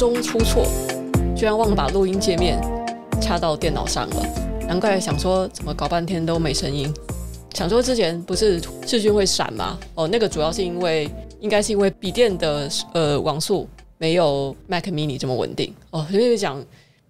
中出错，居然忘了把录音界面插到电脑上了，难怪想说怎么搞半天都没声音。想说之前不是视讯会闪吗？哦，那个主要是因为应该是因为笔电的呃网速没有 Mac Mini 这么稳定哦。所以讲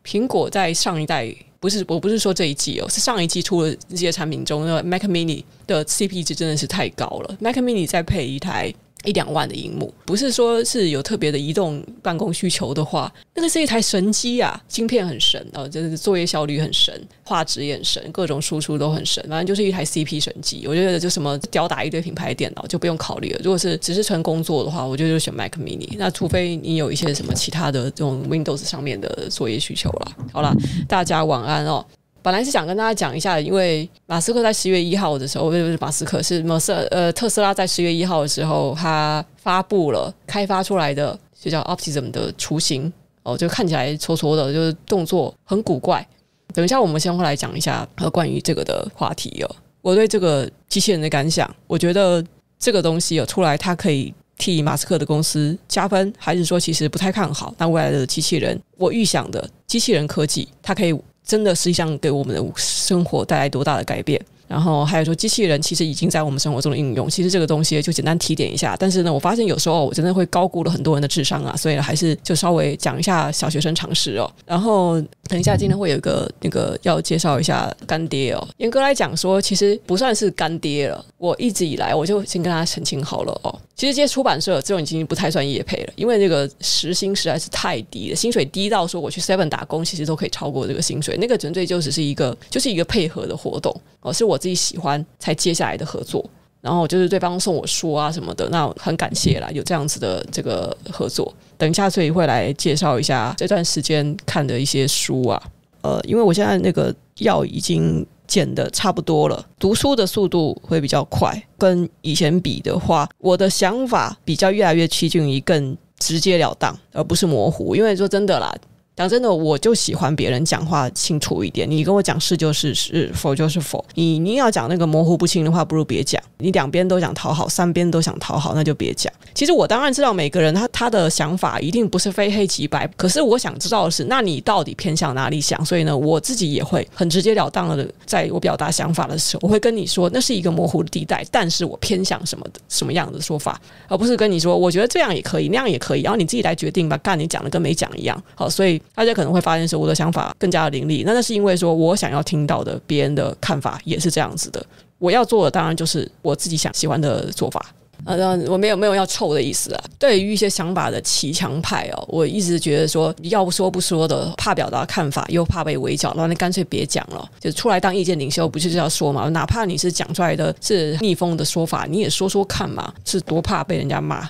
苹果在上一代不是我不是说这一季哦，是上一季出的这些产品中，那 Mac Mini 的 CP 值真的是太高了。Mac Mini 再配一台。一两万的荧幕，不是说是有特别的移动办公需求的话，那个是一台神机啊，晶片很神哦，就是作业效率很神，画质也很神，各种输出都很神，反正就是一台 CP 神机。我觉得就什么吊打一堆品牌电脑就不用考虑了。如果是只是纯工作的话，我觉得就选 Mac Mini。那除非你有一些什么其他的这种 Windows 上面的作业需求了。好了，大家晚安哦。本来是想跟大家讲一下，因为马斯克在十月一号的时候，不是不是马斯克，是马斯呃特斯拉在十月一号的时候，他发布了开发出来的就叫 Optimus 的雏形哦，就看起来戳戳的，就是动作很古怪。等一下我们先会来讲一下呃关于这个的话题哦。我对这个机器人的感想，我觉得这个东西有出来，它可以替马斯克的公司加分，还是说其实不太看好？那未来的机器人，我预想的机器人科技，它可以。真的实际上给我们的生活带来多大的改变？然后还有说，机器人其实已经在我们生活中的应用。其实这个东西就简单提点一下。但是呢，我发现有时候我真的会高估了很多人的智商啊，所以还是就稍微讲一下小学生常识哦。然后等一下今天会有一个那个要介绍一下干爹哦。严格来讲说，其实不算是干爹了。我一直以来我就先跟大家澄清好了哦。其实这些出版社这种已经不太算业配了，因为这个时薪实在是太低了，薪水低到说我去 Seven 打工其实都可以超过这个薪水。那个纯粹就只是一个就是一个配合的活动哦，是我。自己喜欢才接下来的合作，然后就是对方送我书啊什么的，那很感谢啦，有这样子的这个合作。等一下，所以会来介绍一下这段时间看的一些书啊。呃，因为我现在那个药已经减得差不多了，读书的速度会比较快，跟以前比的话，我的想法比较越来越趋近于更直截了当，而不是模糊。因为说真的啦。讲真的，我就喜欢别人讲话清楚一点。你跟我讲是就是是，否就是否。你你要讲那个模糊不清的话，不如别讲。你两边都想讨好，三边都想讨好，那就别讲。其实我当然知道每个人他他的想法一定不是非黑即白。可是我想知道的是，那你到底偏向哪里想？所以呢，我自己也会很直截了当的，在我表达想法的时候，我会跟你说，那是一个模糊的地带，但是我偏向什么的什么样的说法，而不是跟你说，我觉得这样也可以，那样也可以，然后你自己来决定吧。干你讲的跟没讲一样。好，所以。大家可能会发现是我的想法更加的凌厉，那那是因为说我想要听到的别人的看法也是这样子的。我要做的当然就是我自己想喜欢的做法啊，我没有没有要臭的意思啊。对于一些想法的骑墙派哦，我一直觉得说要不说不说的，怕表达看法又怕被围剿，那你干脆别讲了，就出来当意见领袖，不就是要说嘛？哪怕你是讲出来的是逆风的说法，你也说说看嘛，是多怕被人家骂。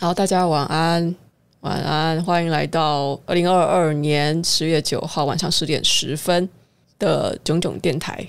好，大家晚安。晚安，欢迎来到二零二二年十月九号晚上十点十分的囧囧电台。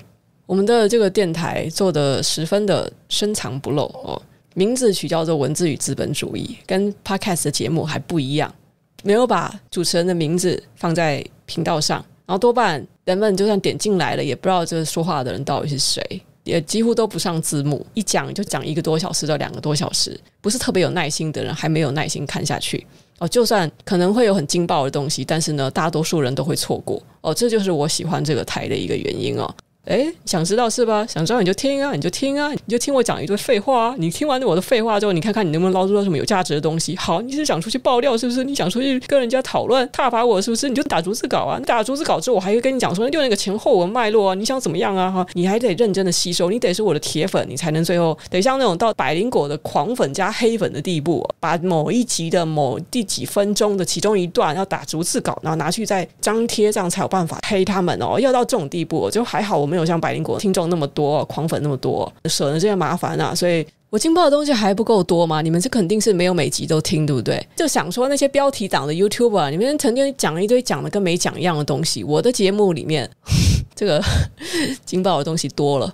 我们的这个电台做得十分的深藏不露哦，名字取叫做“文字与资本主义”，跟 Podcast 的节目还不一样，没有把主持人的名字放在频道上，然后多半人们就算点进来了，也不知道这个说话的人到底是谁。也几乎都不上字幕，一讲就讲一个多小时到两个多小时，不是特别有耐心的人还没有耐心看下去哦。就算可能会有很劲爆的东西，但是呢，大多数人都会错过哦。这就是我喜欢这个台的一个原因哦。诶，想知道是吧？想知道你就听啊，你就听啊，你就听我讲一堆废话啊。你听完我的废话之后，你看看你能不能捞出到什么有价值的东西。好，你是想出去爆料是不是？你想出去跟人家讨论挞伐我是不是？你就打逐字稿啊。你打逐字稿之后，我还会跟你讲说，就那个前后文脉络啊，你想怎么样啊？哈，你还得认真的吸收，你得是我的铁粉，你才能最后得像那种到百灵果的狂粉加黑粉的地步，把某一集的某第几分钟的其中一段要打逐字稿，然后拿去再张贴，这样才有办法黑他们哦。要到这种地步，就还好我们没有像百灵果听。众那么多，狂粉那么多，省得这些麻烦啊，所以。我劲爆的东西还不够多吗？你们这肯定是没有每集都听，对不对？就想说那些标题党的 YouTuber，你们曾经讲了一堆讲的跟没讲一样的东西。我的节目里面，这个 劲爆的东西多了。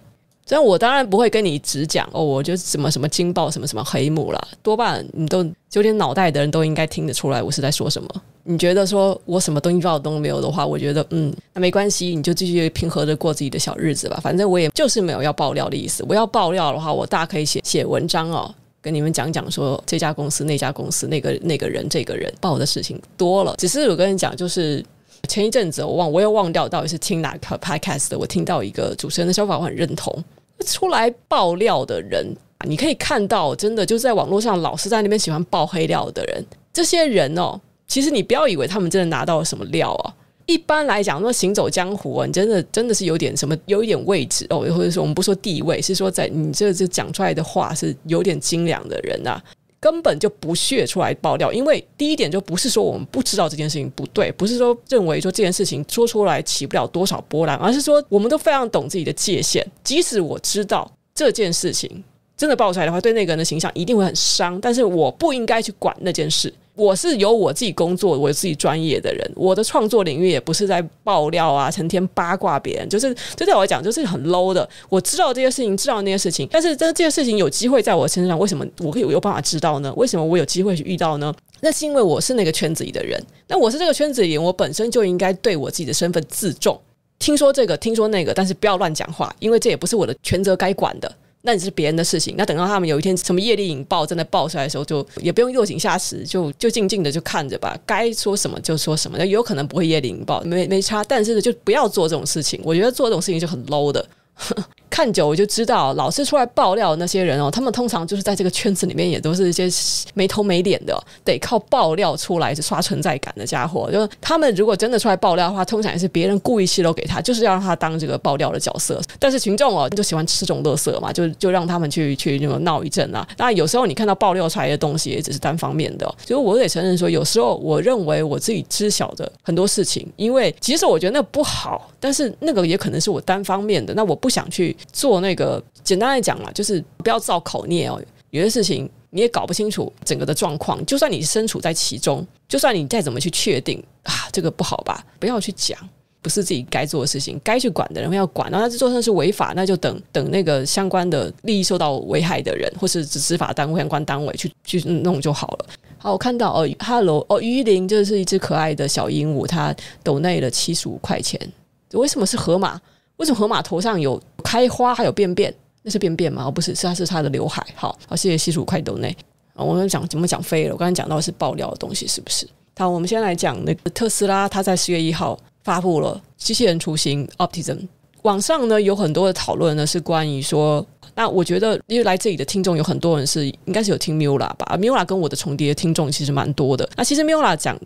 但我当然不会跟你只讲哦，我就什么什么惊爆，什么什么黑幕啦，多半你都有点脑袋的人都应该听得出来我是在说什么。你觉得说我什么东西爆都没有的话，我觉得嗯，那没关系，你就继续平和的过自己的小日子吧。反正我也就是没有要爆料的意思。我要爆料的话，我大可以写写文章哦，跟你们讲讲说这家公司、那家公司、那个那个人、这个人爆的事情多了。只是我跟你讲，就是前一阵子我忘我又忘掉到底是听哪个 podcast 的，我听到一个主持人的说法，我很认同。出来爆料的人，你可以看到，真的就在网络上老是在那边喜欢爆黑料的人，这些人哦。其实你不要以为他们真的拿到了什么料啊！一般来讲，说行走江湖啊，你真的真的是有点什么，有一点位置哦，或者说我们不说地位，是说在你这这讲出来的话是有点精良的人啊，根本就不屑出来爆料。因为第一点就不是说我们不知道这件事情不对，不是说认为说这件事情说出来起不了多少波澜，而是说我们都非常懂自己的界限。即使我知道这件事情真的爆出来的话，对那个人的形象一定会很伤，但是我不应该去管那件事。我是有我自己工作、我自己专业的人，我的创作领域也不是在爆料啊，成天八卦别人，就是这对我来讲就是很 low 的。我知道这些事情，知道那些事情，但是这这些事情有机会在我身上，为什么我会有有办法知道呢？为什么我有机会去遇到呢？那是因为我是那个圈子里的人。那我是这个圈子里，我本身就应该对我自己的身份自重。听说这个，听说那个，但是不要乱讲话，因为这也不是我的权责该管的。那你是别人的事情，那等到他们有一天什么业力引爆真的爆出来的时候，就也不用落井下石，就就静静的就看着吧，该说什么就说什么，那有可能不会业力引爆，没没差，但是，就不要做这种事情，我觉得做这种事情就很 low 的。看久我就知道，老是出来爆料那些人哦，他们通常就是在这个圈子里面，也都是一些没头没脸的，得靠爆料出来是刷存在感的家伙。就他们如果真的出来爆料的话，通常也是别人故意泄露给他，就是要让他当这个爆料的角色。但是群众哦，就喜欢吃这种乐色嘛，就就让他们去去那种闹一阵啊。当然有时候你看到爆料出来的东西，也只是单方面的。所以我得承认说，有时候我认为我自己知晓的很多事情，因为其实我觉得那不好，但是那个也可能是我单方面的。那我不想去。做那个简单来讲嘛，就是不要造口孽哦。有些事情你也搞不清楚整个的状况，就算你身处在其中，就算你再怎么去确定啊，这个不好吧，不要去讲，不是自己该做的事情，该去管的人要管。然后他做的是违法，那就等等那个相关的利益受到危害的人，或是执法单位相关单位去去弄就好了。好，我看到哦，Hello，哦，鱼鳞就是一只可爱的小鹦鹉，它抖内了七十五块钱。为什么是河马？为什么河马头上有开花还有便便？那是便便吗？哦，不是，是它是它的刘海。好，好，谢谢七十五块斗内。我们讲怎么讲飞了？我刚才讲到是爆料的东西，是不是？好，我们先来讲那个特斯拉，它在十月一号发布了机器人雏形 Optimus。网上呢有很多的讨论呢，是关于说。那我觉得，因为来这里的听众有很多人是应该是有听 Miula 吧，Miula 跟我的重叠听众其实蛮多的。那其实 Miula 讲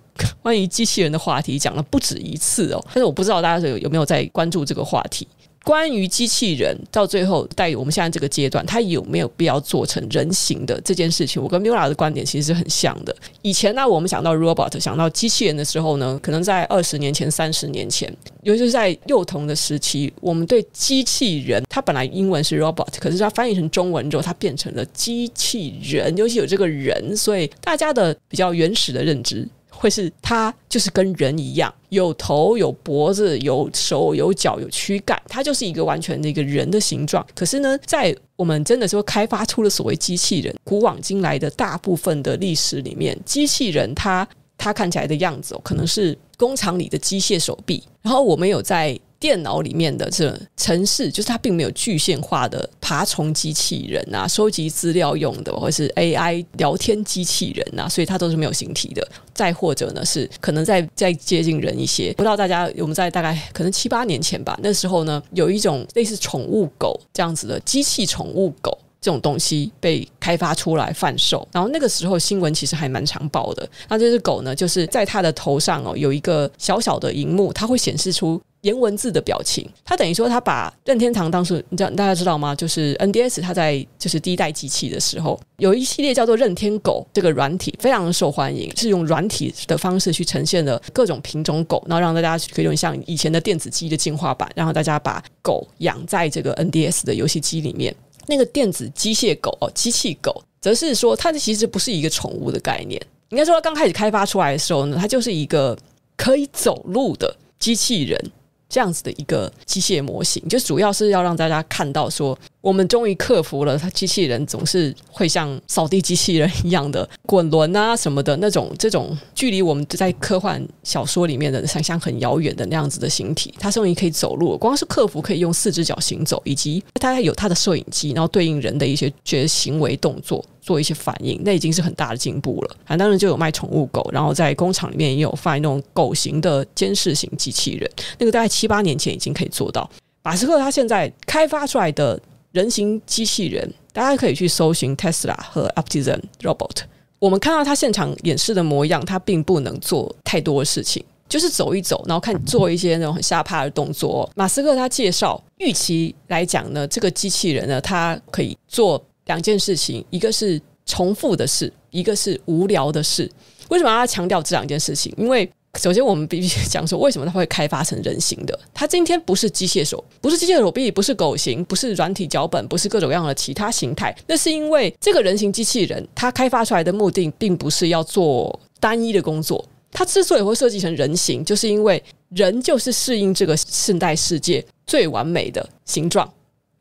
关于机器人的话题讲了不止一次哦，但是我不知道大家有有没有在关注这个话题。关于机器人到最后在我们现在这个阶段，它有没有必要做成人形的这件事情，我跟 Mila 的观点其实是很像的。以前呢，我们想到 robot 想到机器人的时候呢，可能在二十年前、三十年前，尤其是在幼童的时期，我们对机器人，它本来英文是 robot，可是它翻译成中文之后，它变成了机器人，尤其有这个人，所以大家的比较原始的认知。会是它就是跟人一样，有头有脖子有手有脚有躯干，它就是一个完全的一个人的形状。可是呢，在我们真的说开发出了所谓机器人，古往今来的大部分的历史里面，机器人它它看起来的样子哦，可能是工厂里的机械手臂。然后我们有在。电脑里面的这城市，就是它并没有具象化的爬虫机器人啊，收集资料用的，或是 AI 聊天机器人啊，所以它都是没有形体的。再或者呢，是可能再再接近人一些。不知道大家我们在大概可能七八年前吧，那时候呢，有一种类似宠物狗这样子的机器宠物狗这种东西被开发出来贩售，然后那个时候新闻其实还蛮常报的。那这只狗呢，就是在它的头上哦有一个小小的荧幕，它会显示出。颜文字的表情，它等于说，它把任天堂当时，你知道大家知道吗？就是 NDS，它在就是第一代机器的时候，有一系列叫做任天狗这个软体，非常受欢迎，是用软体的方式去呈现的各种品种狗，然后让大家可以用像以前的电子机的进化版，然后大家把狗养在这个 NDS 的游戏机里面。那个电子机械狗哦，机器狗，则是说它其实不是一个宠物的概念。应该说，刚开始开发出来的时候呢，它就是一个可以走路的机器人。这样子的一个机械模型，就主要是要让大家看到说，我们终于克服了它机器人总是会像扫地机器人一样的滚轮啊什么的那种，这种距离我们在科幻小说里面的想象很遥远的那样子的形体，它终于可以走路，光是克服可以用四只脚行走，以及它有它的摄影机，然后对应人的一些觉行为动作。做一些反应，那已经是很大的进步了。啊，当然就有卖宠物狗，然后在工厂里面也有卖那种狗型的监视型机器人，那个大概七八年前已经可以做到。马斯克他现在开发出来的人形机器人，大家可以去搜寻 Tesla 和 Optimus Robot。我们看到他现场演示的模样，他并不能做太多的事情，就是走一走，然后看做一些那种很吓怕的动作。马斯克他介绍，预期来讲呢，这个机器人呢，它可以做。两件事情，一个是重复的事，一个是无聊的事。为什么要强调这两件事情？因为首先我们必须讲说，为什么它会开发成人形的？它今天不是机械手，不是机械手臂，不是狗型，不是软体脚本，不是各种各样的其他形态。那是因为这个人形机器人，它开发出来的目的，并不是要做单一的工作。它之所以会设计成人形，就是因为人就是适应这个现代世界最完美的形状。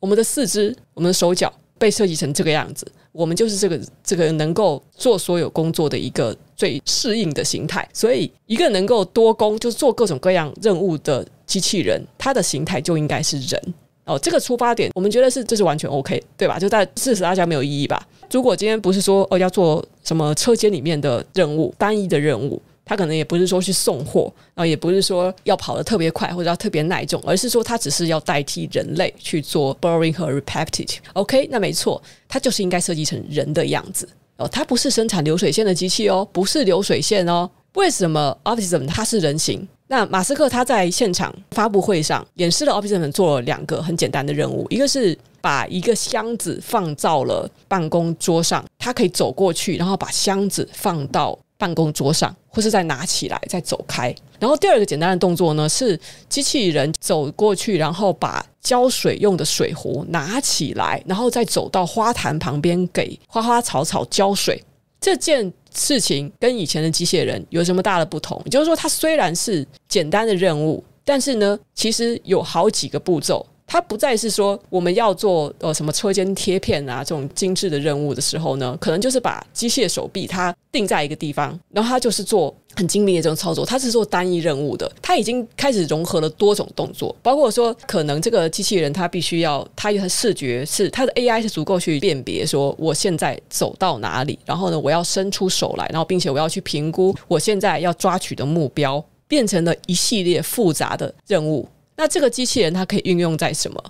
我们的四肢，我们的手脚。被设计成这个样子，我们就是这个这个能够做所有工作的一个最适应的形态。所以，一个能够多工，就是做各种各样任务的机器人，它的形态就应该是人哦。这个出发点，我们觉得是这是完全 OK，对吧？就在事实大家没有异议吧？如果今天不是说哦要做什么车间里面的任务，单一的任务。他可能也不是说去送货，然后也不是说要跑得特别快或者要特别耐重，而是说他只是要代替人类去做 boring 和 repetitive。OK，那没错，它就是应该设计成人的样子哦，它不是生产流水线的机器哦，不是流水线哦。为什么 Optimus 它是人形？那马斯克他在现场发布会上演示了 Optimus 做了两个很简单的任务，一个是把一个箱子放到了办公桌上，他可以走过去，然后把箱子放到。办公桌上，或是再拿起来，再走开。然后第二个简单的动作呢，是机器人走过去，然后把浇水用的水壶拿起来，然后再走到花坛旁边给花花草草浇水。这件事情跟以前的机械人有什么大的不同？就是说，它虽然是简单的任务，但是呢，其实有好几个步骤。它不再是说我们要做呃什么车间贴片啊这种精致的任务的时候呢，可能就是把机械手臂它定在一个地方，然后它就是做很精密的这种操作。它是做单一任务的，它已经开始融合了多种动作，包括说可能这个机器人它必须要它的视觉是它的 AI 是足够去辨别说我现在走到哪里，然后呢我要伸出手来，然后并且我要去评估我现在要抓取的目标，变成了一系列复杂的任务。那这个机器人它可以运用在什么？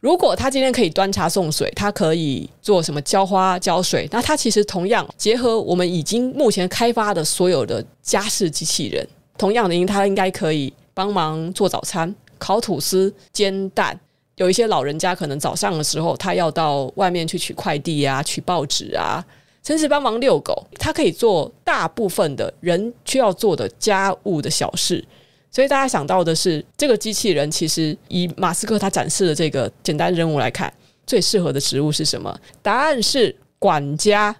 如果它今天可以端茶送水，它可以做什么浇花浇水？那它其实同样结合我们已经目前开发的所有的家事机器人，同样的，因为它应该可以帮忙做早餐、烤吐司、煎蛋。有一些老人家可能早上的时候，他要到外面去取快递啊、取报纸啊，甚至帮忙遛狗，它可以做大部分的人需要做的家务的小事。所以大家想到的是，这个机器人其实以马斯克他展示的这个简单任务来看，最适合的职务是什么？答案是管家。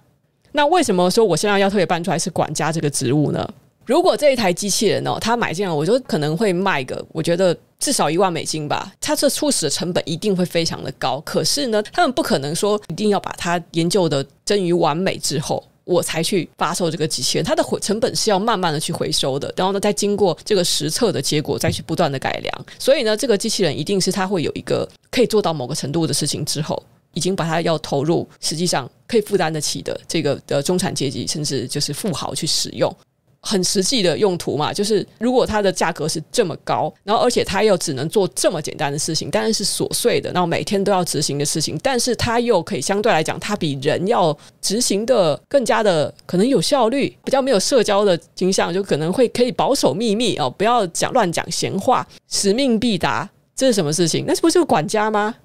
那为什么说我现在要特别搬出来是管家这个职务呢？如果这一台机器人哦，他买进来，我就可能会卖个，我觉得至少一万美金吧。它这初始的成本一定会非常的高。可是呢，他们不可能说一定要把它研究的臻于完美之后。我才去发售这个机器人，它的回成本是要慢慢的去回收的，然后呢，再经过这个实测的结果，再去不断的改良。所以呢，这个机器人一定是它会有一个可以做到某个程度的事情之后，已经把它要投入，实际上可以负担得起的这个的中产阶级，甚至就是富豪去使用。很实际的用途嘛，就是如果它的价格是这么高，然后而且它又只能做这么简单的事情，但是是琐碎的，然后每天都要执行的事情，但是它又可以相对来讲，它比人要执行的更加的可能有效率，比较没有社交的倾向，就可能会可以保守秘密哦，不要讲乱讲闲话，使命必达，这是什么事情？那是不是管家吗？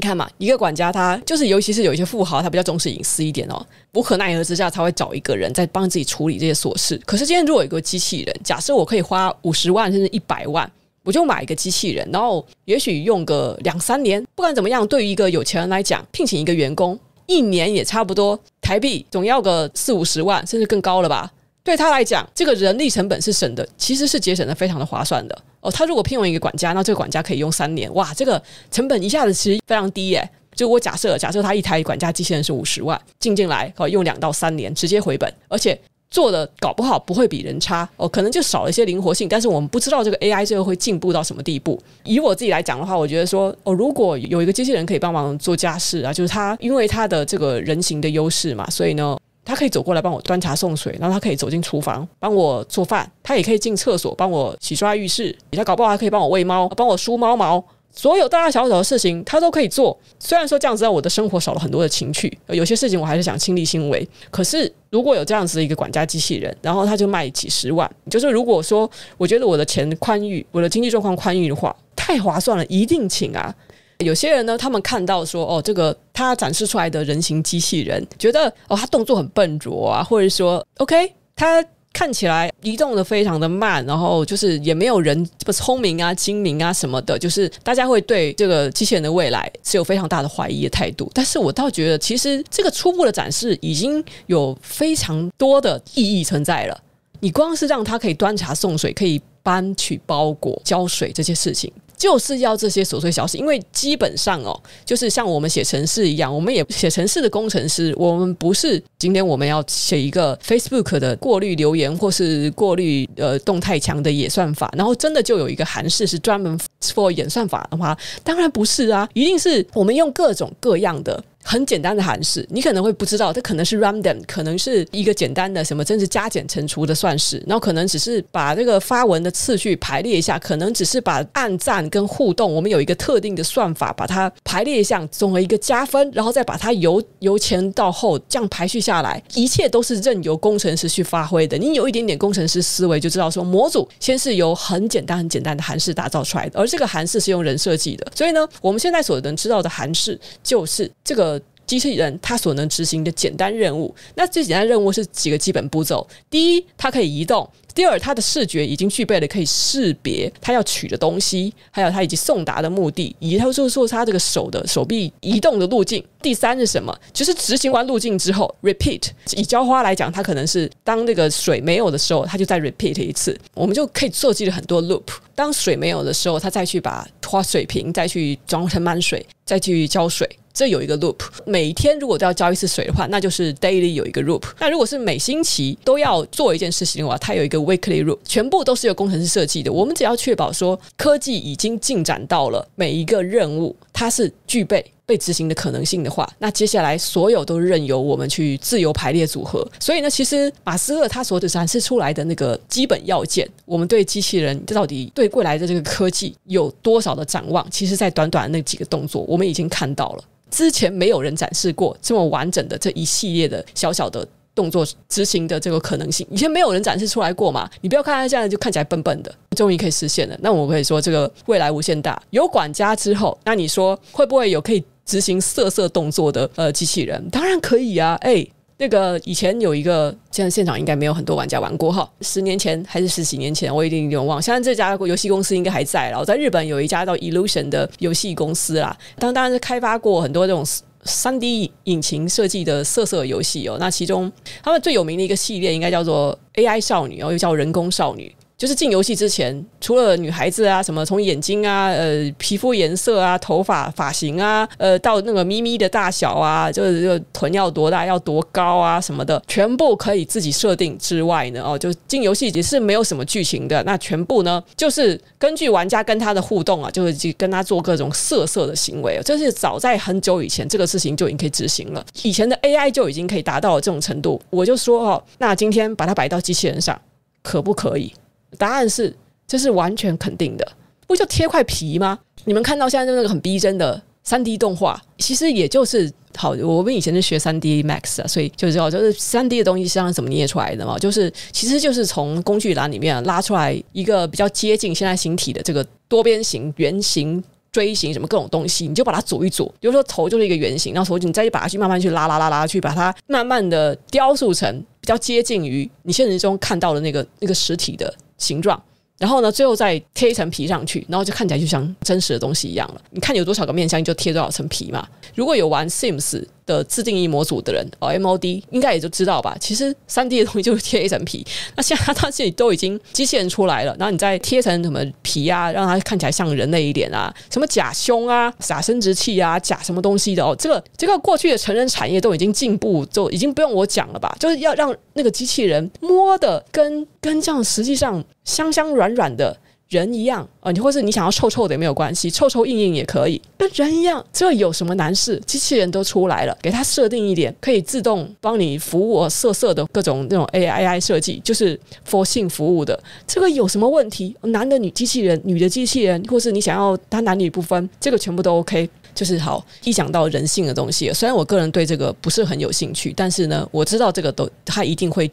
你看嘛，一个管家他就是，尤其是有一些富豪，他比较重视隐私一点哦。无可奈何之下，才会找一个人在帮自己处理这些琐事。可是今天如果有个机器人，假设我可以花五十万甚至一百万，我就买一个机器人，然后也许用个两三年，不管怎么样，对于一个有钱人来讲，聘请一个员工一年也差不多台币总要个四五十万，甚至更高了吧？对他来讲，这个人力成本是省的，其实是节省的非常的划算的哦。他如果聘用一个管家，那这个管家可以用三年，哇，这个成本一下子其实非常低耶。就我假设，假设他一台管家机器人是五十万，进进来哦，用两到三年直接回本，而且做的搞不好不会比人差哦，可能就少了一些灵活性。但是我们不知道这个 AI 最后会进步到什么地步。以我自己来讲的话，我觉得说哦，如果有一个机器人可以帮忙做家事啊，就是他因为他的这个人形的优势嘛，所以呢。他可以走过来帮我端茶送水，然后他可以走进厨房帮我做饭，他也可以进厕所帮我洗刷浴室，他搞不好还可以帮我喂猫，帮我梳猫毛，所有大大小小的事情他都可以做。虽然说这样子让我的生活少了很多的情趣，有些事情我还是想亲力亲为。可是如果有这样子的一个管家机器人，然后他就卖几十万，就是如果说我觉得我的钱宽裕，我的经济状况宽裕的话，太划算了，一定请啊。有些人呢，他们看到说，哦，这个他展示出来的人形机器人，觉得哦，他动作很笨拙啊，或者说，OK，他看起来移动的非常的慢，然后就是也没有人这么聪明啊、精明啊什么的，就是大家会对这个机器人的未来是有非常大的怀疑的态度。但是我倒觉得，其实这个初步的展示已经有非常多的意义存在了。你光是让他可以端茶送水，可以搬取包裹、浇水这些事情。就是要这些琐碎小事，因为基本上哦，就是像我们写程式一样，我们也写程式的工程师，我们不是今天我们要写一个 Facebook 的过滤留言或是过滤呃动态墙的演算法，然后真的就有一个函式是专门 for 演算法的话，当然不是啊，一定是我们用各种各样的。很简单的函式，你可能会不知道，它可能是 random，可能是一个简单的什么，真是加减乘除的算式，然后可能只是把这个发文的次序排列一下，可能只是把按赞跟互动，我们有一个特定的算法，把它排列一下，总为一个加分，然后再把它由由前到后这样排序下来，一切都是任由工程师去发挥的。你有一点点工程师思维，就知道说模组先是由很简单很简单的函式打造出来的，而这个函式是用人设计的，所以呢，我们现在所能知道的函式就是这个。机器人它所能执行的简单任务，那最简单任务是几个基本步骤：第一，它可以移动；第二，它的视觉已经具备了可以识别它要取的东西，还有它以及送达的目的，以及它就是说它这个手的手臂移动的路径。第三是什么？就是执行完路径之后，repeat。以浇花来讲，它可能是当那个水没有的时候，它就再 repeat 一次。我们就可以设计了很多 loop。当水没有的时候，它再去把花水瓶再去装成满水，再去浇水。这有一个 loop，每天如果都要浇一次水的话，那就是 daily 有一个 loop。那如果是每星期都要做一件事情的话，它有一个 weekly loop，全部都是由工程师设计的。我们只要确保说科技已经进展到了每一个任务它是具备被执行的可能性的话，那接下来所有都任由我们去自由排列组合。所以呢，其实马斯克他所展示出来的那个基本要件，我们对机器人到底对未来的这个科技有多少的展望，其实在短短的那几个动作，我们已经看到了。之前没有人展示过这么完整的这一系列的小小的动作执行的这个可能性，以前没有人展示出来过嘛？你不要看它这样就看起来笨笨的，终于可以实现了。那我可以说这个未来无限大。有管家之后，那你说会不会有可以执行色色动作的呃机器人？当然可以啊，哎。那个以前有一个，现在现场应该没有很多玩家玩过哈。十年前还是十几年前，我一定有点忘。现在这家游戏公司应该还在了。我在日本有一家叫 Illusion 的游戏公司啦，当当然是开发过很多这种三 D 引擎设计的色色游戏哦。那其中他们最有名的一个系列应该叫做 AI 少女哦，又叫人工少女。就是进游戏之前，除了女孩子啊，什么从眼睛啊、呃皮肤颜色啊、头发发型啊，呃到那个咪咪的大小啊，就是这个臀要多大、要多高啊什么的，全部可以自己设定之外呢，哦，就进游戏也是没有什么剧情的，那全部呢就是根据玩家跟他的互动啊，就是去跟他做各种色色的行为，这是早在很久以前这个事情就已经可以执行了，以前的 AI 就已经可以达到了这种程度，我就说哦，那今天把它摆到机器人上，可不可以？答案是，这是完全肯定的，不就贴块皮吗？你们看到现在就那个很逼真的三 D 动画，其实也就是好。我们以前是学三 D Max 啊，所以就知道就是三 D 的东西实际上怎么捏出来的嘛，就是其实就是从工具栏里面拉出来一个比较接近现在形体的这个多边形、圆形、锥形什么各种东西，你就把它组一组，比如说头就是一个圆形，然后头你再去把它去慢慢去拉拉拉拉去把它慢慢的雕塑成比较接近于你现实中看到的那个那个实体的。形状，然后呢，最后再贴一层皮上去，然后就看起来就像真实的东西一样了。你看有多少个面相，就贴多少层皮嘛。如果有玩 Sims 的自定义模组的人，哦，MOD 应该也就知道吧。其实三 D 的东西就是贴一层皮。那现在它这里都已经机器人出来了，然后你再贴层什么皮啊，让它看起来像人类一点啊，什么假胸啊、假生殖器啊、假什么东西的哦。这个这个过去的成人产业都已经进步，就已经不用我讲了吧？就是要让那个机器人摸的跟跟这样实际上。香香软软的人一样啊，你或是你想要臭臭的也没有关系，臭臭硬硬也可以，跟人一样，这有什么难事？机器人都出来了，给它设定一点可以自动帮你服务色色的各种那种 AI 设计，就是佛性服务的，这个有什么问题？男的女机器人，女的机器人，或是你想要它男女不分，这个全部都 OK。就是好，一讲到人性的东西，虽然我个人对这个不是很有兴趣，但是呢，我知道这个都它一定会。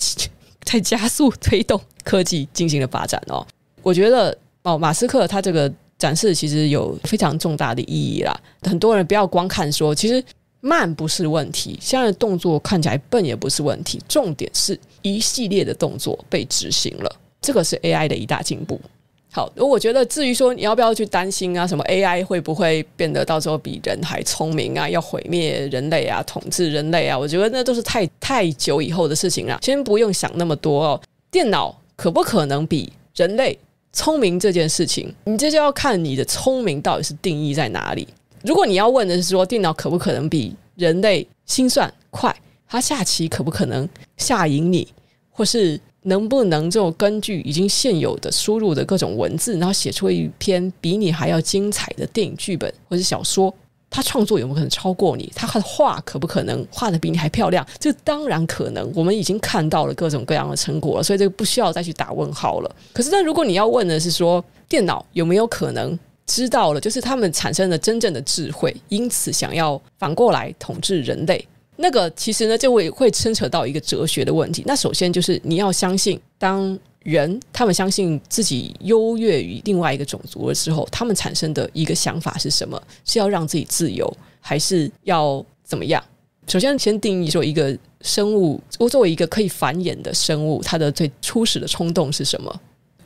在加速推动科技进行的发展哦，我觉得哦，马斯克他这个展示其实有非常重大的意义啦。很多人不要光看说，其实慢不是问题，现在的动作看起来笨也不是问题，重点是一系列的动作被执行了，这个是 AI 的一大进步。好，我觉得至于说你要不要去担心啊，什么 AI 会不会变得到时候比人还聪明啊，要毁灭人类啊，统治人类啊？我觉得那都是太太久以后的事情了，先不用想那么多哦。电脑可不可能比人类聪明这件事情，你这就要看你的聪明到底是定义在哪里。如果你要问的是说电脑可不可能比人类心算快，它下棋可不可能下赢你，或是？能不能就根据已经现有的输入的各种文字，然后写出一篇比你还要精彩的电影剧本或是小说？他创作有没有可能超过你？他的画可不可能画得比你还漂亮？这当然可能。我们已经看到了各种各样的成果了，所以这个不需要再去打问号了。可是，那如果你要问的是说，电脑有没有可能知道了，就是他们产生了真正的智慧，因此想要反过来统治人类？那个其实呢，就会会牵扯到一个哲学的问题。那首先就是你要相信，当人他们相信自己优越于另外一个种族的时候，他们产生的一个想法是什么？是要让自己自由，还是要怎么样？首先，先定义说一个生物，我作为一个可以繁衍的生物，它的最初始的冲动是什么？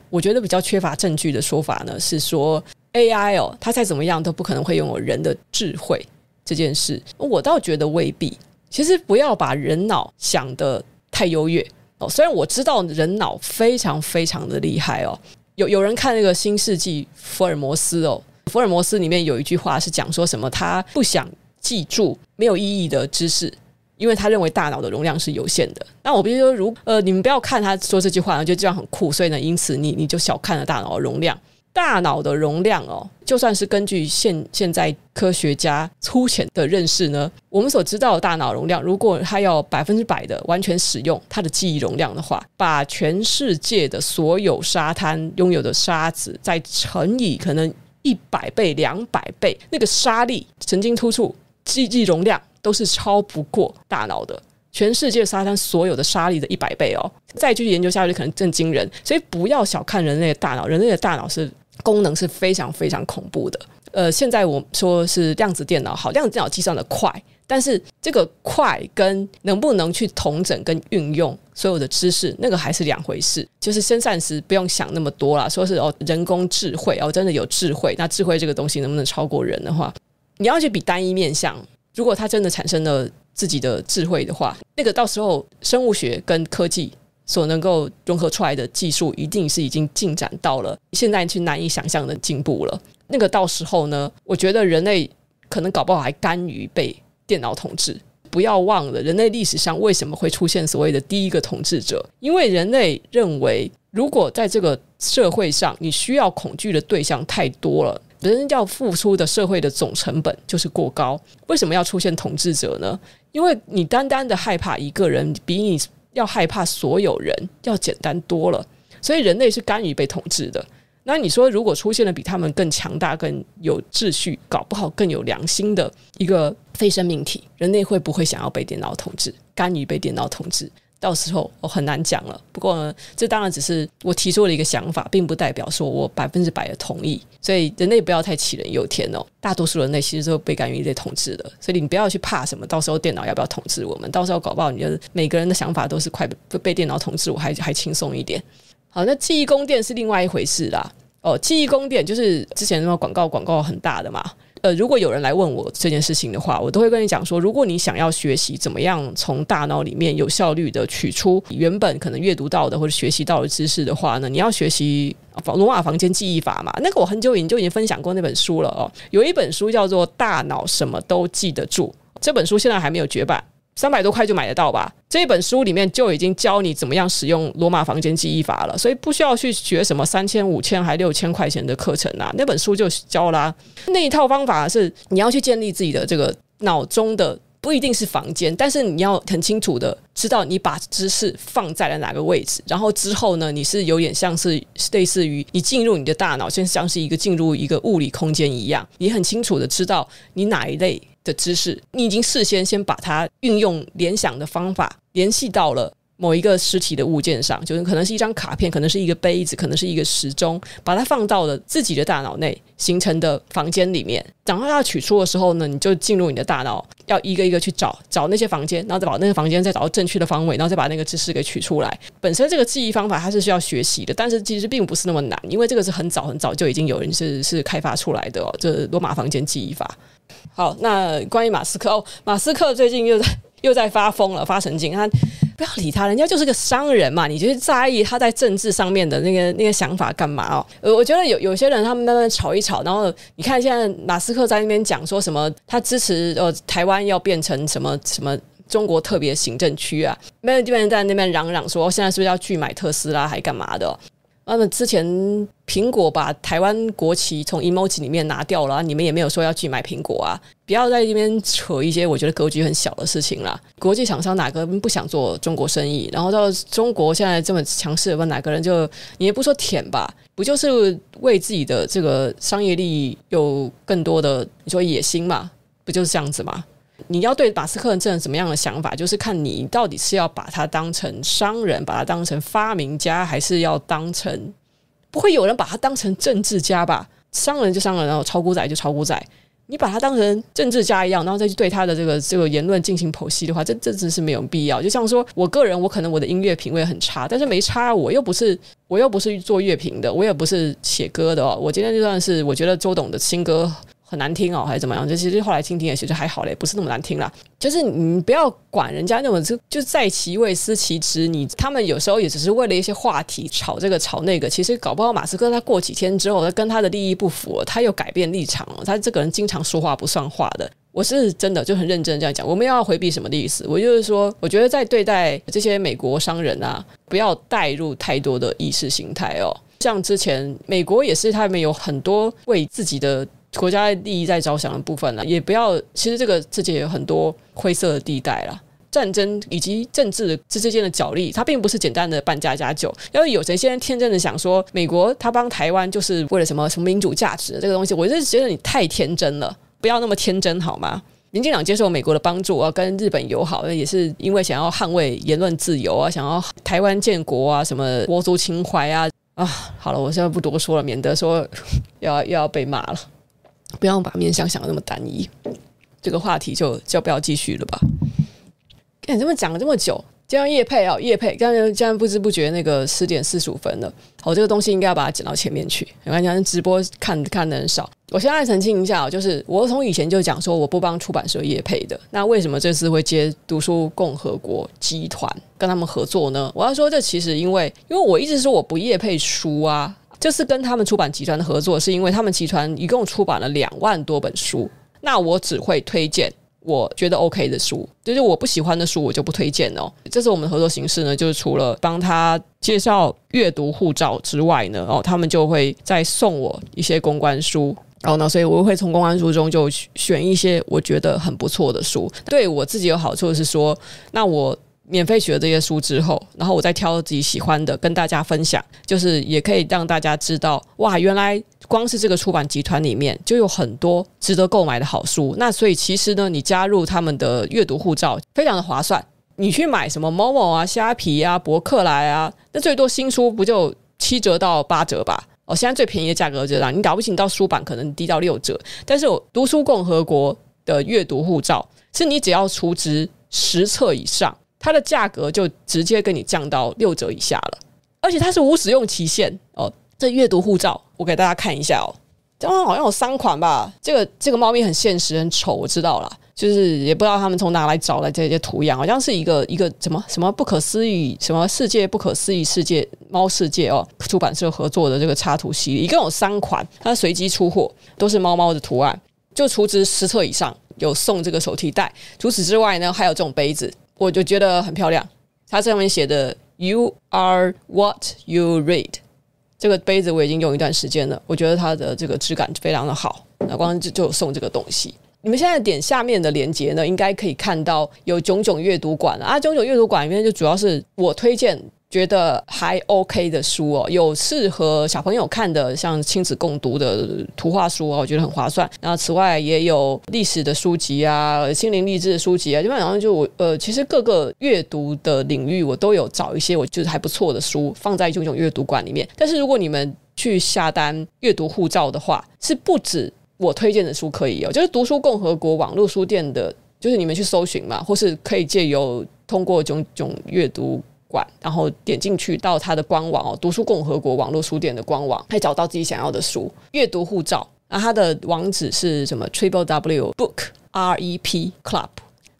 我觉得比较缺乏证据的说法呢，是说 AI 哦，它再怎么样都不可能会拥有人的智慧这件事。我倒觉得未必。其实不要把人脑想得太优越哦。虽然我知道人脑非常非常的厉害哦，有有人看那个《新世纪福尔摩斯》哦，福尔摩斯里面有一句话是讲说什么？他不想记住没有意义的知识，因为他认为大脑的容量是有限的。那我比如说，如呃，你们不要看他说这句话，就这样很酷，所以呢，因此你你就小看了大脑的容量。大脑的容量哦，就算是根据现现在科学家粗浅的认识呢，我们所知道的大脑容量，如果它要百分之百的完全使用它的记忆容量的话，把全世界的所有沙滩拥有的沙子再乘以可能一百倍、两百倍，那个沙粒、神经突触、记忆容量都是超不过大脑的。全世界沙滩所有的沙粒的一百倍哦，再继续研究下去可能更惊人。所以不要小看人类的大脑，人类的大脑是。功能是非常非常恐怖的。呃，现在我说是量子电脑好，量子电脑计算的快，但是这个快跟能不能去统整跟运用所有的知识，那个还是两回事。就是先暂时不用想那么多啦，说是哦，人工智慧哦，真的有智慧，那智慧这个东西能不能超过人的话，你要去比单一面向，如果它真的产生了自己的智慧的话，那个到时候生物学跟科技。所能够融合出来的技术，一定是已经进展到了现在去难以想象的进步了。那个到时候呢，我觉得人类可能搞不好还甘于被电脑统治。不要忘了，人类历史上为什么会出现所谓的第一个统治者？因为人类认为，如果在这个社会上，你需要恐惧的对象太多了，人要付出的社会的总成本就是过高。为什么要出现统治者呢？因为你单单的害怕一个人，比你。要害怕所有人，要简单多了，所以人类是甘于被统治的。那你说，如果出现了比他们更强大、更有秩序、搞不好更有良心的一个非生命体，人类会不会想要被电脑统治？甘于被电脑统治？到时候我很难讲了。不过呢，这当然只是我提出了一个想法，并不代表说我百分之百的同意。所以人类不要太杞人忧天哦。大多数人类其实都被甘于被统治的，所以你不要去怕什么。到时候电脑要不要统治我们？到时候搞不好你的每个人的想法都是快被电脑统治，我还还轻松一点。好，那记忆宫殿是另外一回事啦。哦，记忆宫殿就是之前那个广告广告很大的嘛。呃，如果有人来问我这件事情的话，我都会跟你讲说，如果你想要学习怎么样从大脑里面有效率的取出原本可能阅读到的或者学习到的知识的话呢，你要学习罗马房间记忆法嘛。那个我很久以前就已经分享过那本书了哦。有一本书叫做《大脑什么都记得住》，这本书现在还没有绝版。三百多块就买得到吧？这本书里面就已经教你怎么样使用罗马房间记忆法了，所以不需要去学什么三千、五千还六千块钱的课程啊。那本书就教啦。那一套方法是你要去建立自己的这个脑中的，不一定是房间，但是你要很清楚的知道你把知识放在了哪个位置，然后之后呢，你是有点像是类似于你进入你的大脑，就像是一个进入一个物理空间一样，你很清楚的知道你哪一类。的知识，你已经事先先把它运用联想的方法联系到了某一个实体的物件上，就是可能是一张卡片，可能是一个杯子，可能是一个时钟，把它放到了自己的大脑内形成的房间里面。然后要取出的时候呢，你就进入你的大脑，要一个一个去找找那些房间，然后再把那个房间再找到正确的方位，然后再把那个知识给取出来。本身这个记忆方法它是需要学习的，但是其实并不是那么难，因为这个是很早很早就已经有人是是开发出来的哦，这罗马房间记忆法。好，那关于马斯克哦，马斯克最近又在 又在发疯了，发神经。他不要理他，人家就是个商人嘛，你就是在意他在政治上面的那个那个想法干嘛哦？呃，我觉得有有些人他们慢慢吵一吵，然后你看现在马斯克在那边讲说什么，他支持呃台湾要变成什么什么中国特别行政区啊，没有地方在那边嚷嚷说现在是不是要去买特斯拉还干嘛的？那么之前苹果把台湾国旗从 emoji 里面拿掉了，你们也没有说要去买苹果啊！不要在这边扯一些我觉得格局很小的事情啦。国际厂商哪个不想做中国生意？然后到中国现在这么强势，问哪个人就你也不说舔吧？不就是为自己的这个商业利益有更多的你说野心嘛？不就是这样子吗？你要对马斯克这样怎么样的想法？就是看你到底是要把他当成商人，把他当成发明家，还是要当成不会有人把他当成政治家吧？商人就商人，然后炒股仔就炒股仔。你把他当成政治家一样，然后再去对他的这个这个言论进行剖析的话，这这真是没有必要。就像说我个人，我可能我的音乐品味很差，但是没差，我又不是我又不是做乐评的，我也不是写歌的哦。我今天就算是我觉得周董的新歌。很难听哦，还是怎么样？就其实后来听听也其实还好嘞，不是那么难听啦。就是你不要管人家那种，就就在其位思其职。你他们有时候也只是为了一些话题吵这个吵那个。其实搞不好马斯克他过几天之后，他跟他的利益不符，他又改变立场了。他这个人经常说话不算话的。我是真的就很认真这样讲，我们要回避什么的意思？我就是说，我觉得在对待这些美国商人啊，不要带入太多的意识形态哦。像之前美国也是，他们有很多为自己的。国家利益在着想的部分了，也不要。其实这个世界有很多灰色的地带了，战争以及政治之之间的角力，它并不是简单的扮家家酒。要是有谁现在天真的想说，美国他帮台湾就是为了什么什么民主价值这个东西，我就觉得你太天真了，不要那么天真好吗？民进党接受美国的帮助啊，跟日本友好，也是因为想要捍卫言论自由啊，想要台湾建国啊，什么国族情怀啊啊。好了，我现在不多说了，免得说要又 要被骂了。不要把面相想的那么单一，这个话题就就不要继续了吧。看你这么讲了这么久，这样业配啊，业配，刚刚这样不知不觉那个十点四十五分了。好，这个东西应该要把它剪到前面去。没关系，直播看看的人少。我现在澄清一下，就是我从以前就讲说我不帮出版社业配的。那为什么这次会接读书共和国集团跟他们合作呢？我要说，这其实因为因为我一直说我不业配书啊。这次跟他们出版集团的合作，是因为他们集团一共出版了两万多本书，那我只会推荐我觉得 OK 的书，就是我不喜欢的书我就不推荐哦。这是我们的合作形式呢，就是除了帮他介绍阅读护照之外呢，哦，他们就会再送我一些公关书，然后呢，所以我会从公关书中就选一些我觉得很不错的书，对我自己有好处的是说，那我。免费学这些书之后，然后我再挑自己喜欢的跟大家分享，就是也可以让大家知道，哇，原来光是这个出版集团里面就有很多值得购买的好书。那所以其实呢，你加入他们的阅读护照非常的划算。你去买什么某某啊、虾皮啊、博客来啊，那最多新书不就七折到八折吧？哦，现在最便宜的价格就这样，你搞不起你到书版可能低到六折。但是我读书共和国的阅读护照，是你只要储值十册以上。它的价格就直接给你降到六折以下了，而且它是无使用期限哦。这阅读护照，我给大家看一下哦。这好像有三款吧？这个这个猫咪很现实，很丑，我知道了。就是也不知道他们从哪来找来这些图样，好像是一个一个什么什么不可思议什么世界不可思议世界猫世界哦，出版社合作的这个插图系列，一共有三款，它随机出货，都是猫猫的图案，就储值十册以上有送这个手提袋。除此之外呢，还有这种杯子，我就觉得很漂亮。它上面写的 “You are what you read”。这个杯子我已经用一段时间了，我觉得它的这个质感非常的好。那光就就送这个东西，你们现在点下面的链接呢，应该可以看到有炯炯阅读馆啊，炯炯阅读馆里面就主要是我推荐。觉得还 OK 的书哦，有适合小朋友看的，像亲子共读的图画书哦，我觉得很划算。然后此外也有历史的书籍啊，心灵励志的书籍啊，基本上就我呃，其实各个阅读的领域我都有找一些我觉得还不错的书放在炯炯阅读馆里面。但是如果你们去下单阅读护照的话，是不止我推荐的书可以有，就是读书共和国网络书店的，就是你们去搜寻嘛，或是可以借由通过炯炯阅读。馆，然后点进去到它的官网哦，读书共和国网络书店的官网，可以找到自己想要的书。阅读护照，那它的网址是什么？Triple W Book R E P Club，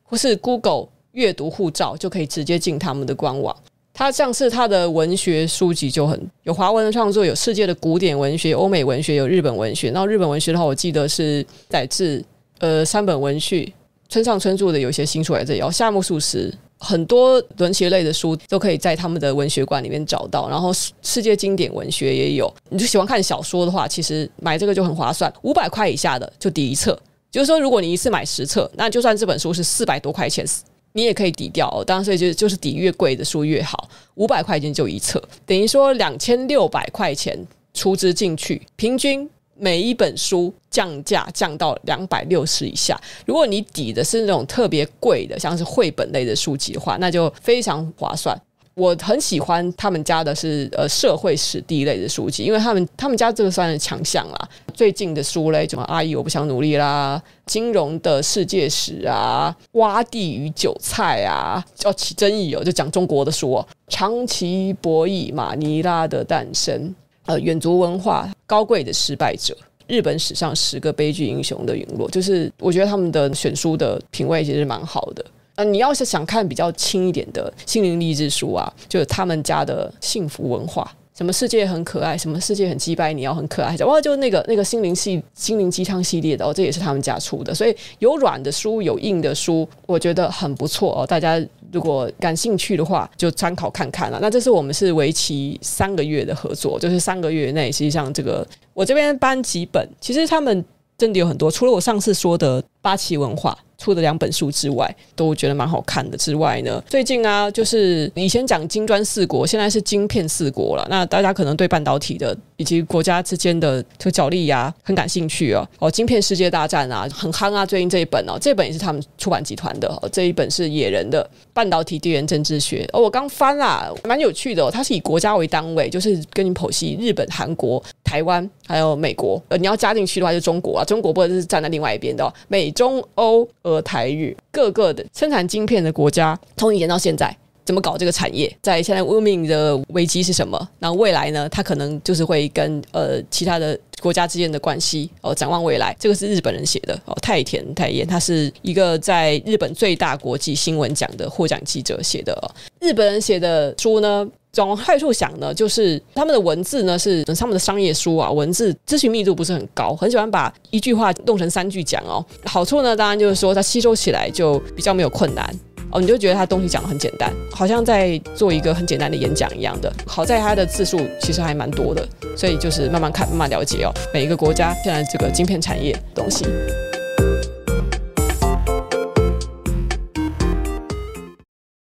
或是 Google 阅读护照，就可以直接进他们的官网。它像是它的文学书籍就很有华文的创作，有世界的古典文学、欧美文学，有日本文学。那日本文学的话，我记得是载自呃三本文序、村上春树的有些新书在这里哦，夏目漱石。很多文学类的书都可以在他们的文学馆里面找到，然后世界经典文学也有。你就喜欢看小说的话，其实买这个就很划算，五百块以下的就抵一册。就是说，如果你一次买十册，那就算这本书是四百多块钱，你也可以抵掉哦。当然，所以就就是抵越贵的书越好。五百块钱就一册，等于说两千六百块钱出资进去，平均。每一本书降价降到两百六十以下。如果你抵的是那种特别贵的，像是绘本类的书籍的话，那就非常划算。我很喜欢他们家的是呃社会史地类的书籍，因为他们他们家这个算是强项啦。最近的书类，什么阿姨我不想努力啦，金融的世界史啊，洼地与韭菜啊，叫起争议哦，就讲中国的书哦，长期博弈，马尼拉的诞生。呃，远足文化高贵的失败者，日本史上十个悲剧英雄的陨落，就是我觉得他们的选书的品味其实蛮好的。呃，你要是想看比较轻一点的心灵励志书啊，就是他们家的幸福文化。什么世界很可爱，什么世界很击败，你要很可爱。哇，就那个那个心灵系心灵鸡汤系列的哦，这也是他们家出的。所以有软的书，有硬的书，我觉得很不错哦。大家如果感兴趣的话，就参考看看了。那这是我们是为期三个月的合作，就是三个月内，实际上这个我这边搬几本，其实他们真的有很多，除了我上次说的八旗文化。出的两本书之外，都觉得蛮好看的。之外呢，最近啊，就是以前讲金砖四国，现在是晶片四国了。那大家可能对半导体的以及国家之间的这个角力呀很感兴趣哦。哦，晶片世界大战啊，很夯啊。最近这一本哦，这本也是他们出版集团的。哦，这一本是野人的半导体地缘政治学。哦，我刚翻啦，蛮有趣的。它是以国家为单位，就是跟你剖析日本、韩国、台湾还有美国。呃，你要加进去的话，就中国啊。中国不是站在另外一边的哦。美中欧。俄台日各个的生产晶片的国家，从以前到现在怎么搞这个产业？在现在文明的危机是什么？那未来呢？它可能就是会跟呃其他的国家之间的关系哦。展望未来，这个是日本人写的哦，太田太彦，他是一个在日本最大国际新闻奖的获奖记者写的哦。日本人写的书呢？往坏处想呢，就是他们的文字呢是他们的商业书啊，文字咨询密度不是很高，很喜欢把一句话弄成三句讲哦。好处呢，当然就是说它吸收起来就比较没有困难哦，你就觉得它东西讲得很简单，好像在做一个很简单的演讲一样的。好在它的字数其实还蛮多的，所以就是慢慢看，慢慢了解哦，每一个国家现在这个晶片产业东西。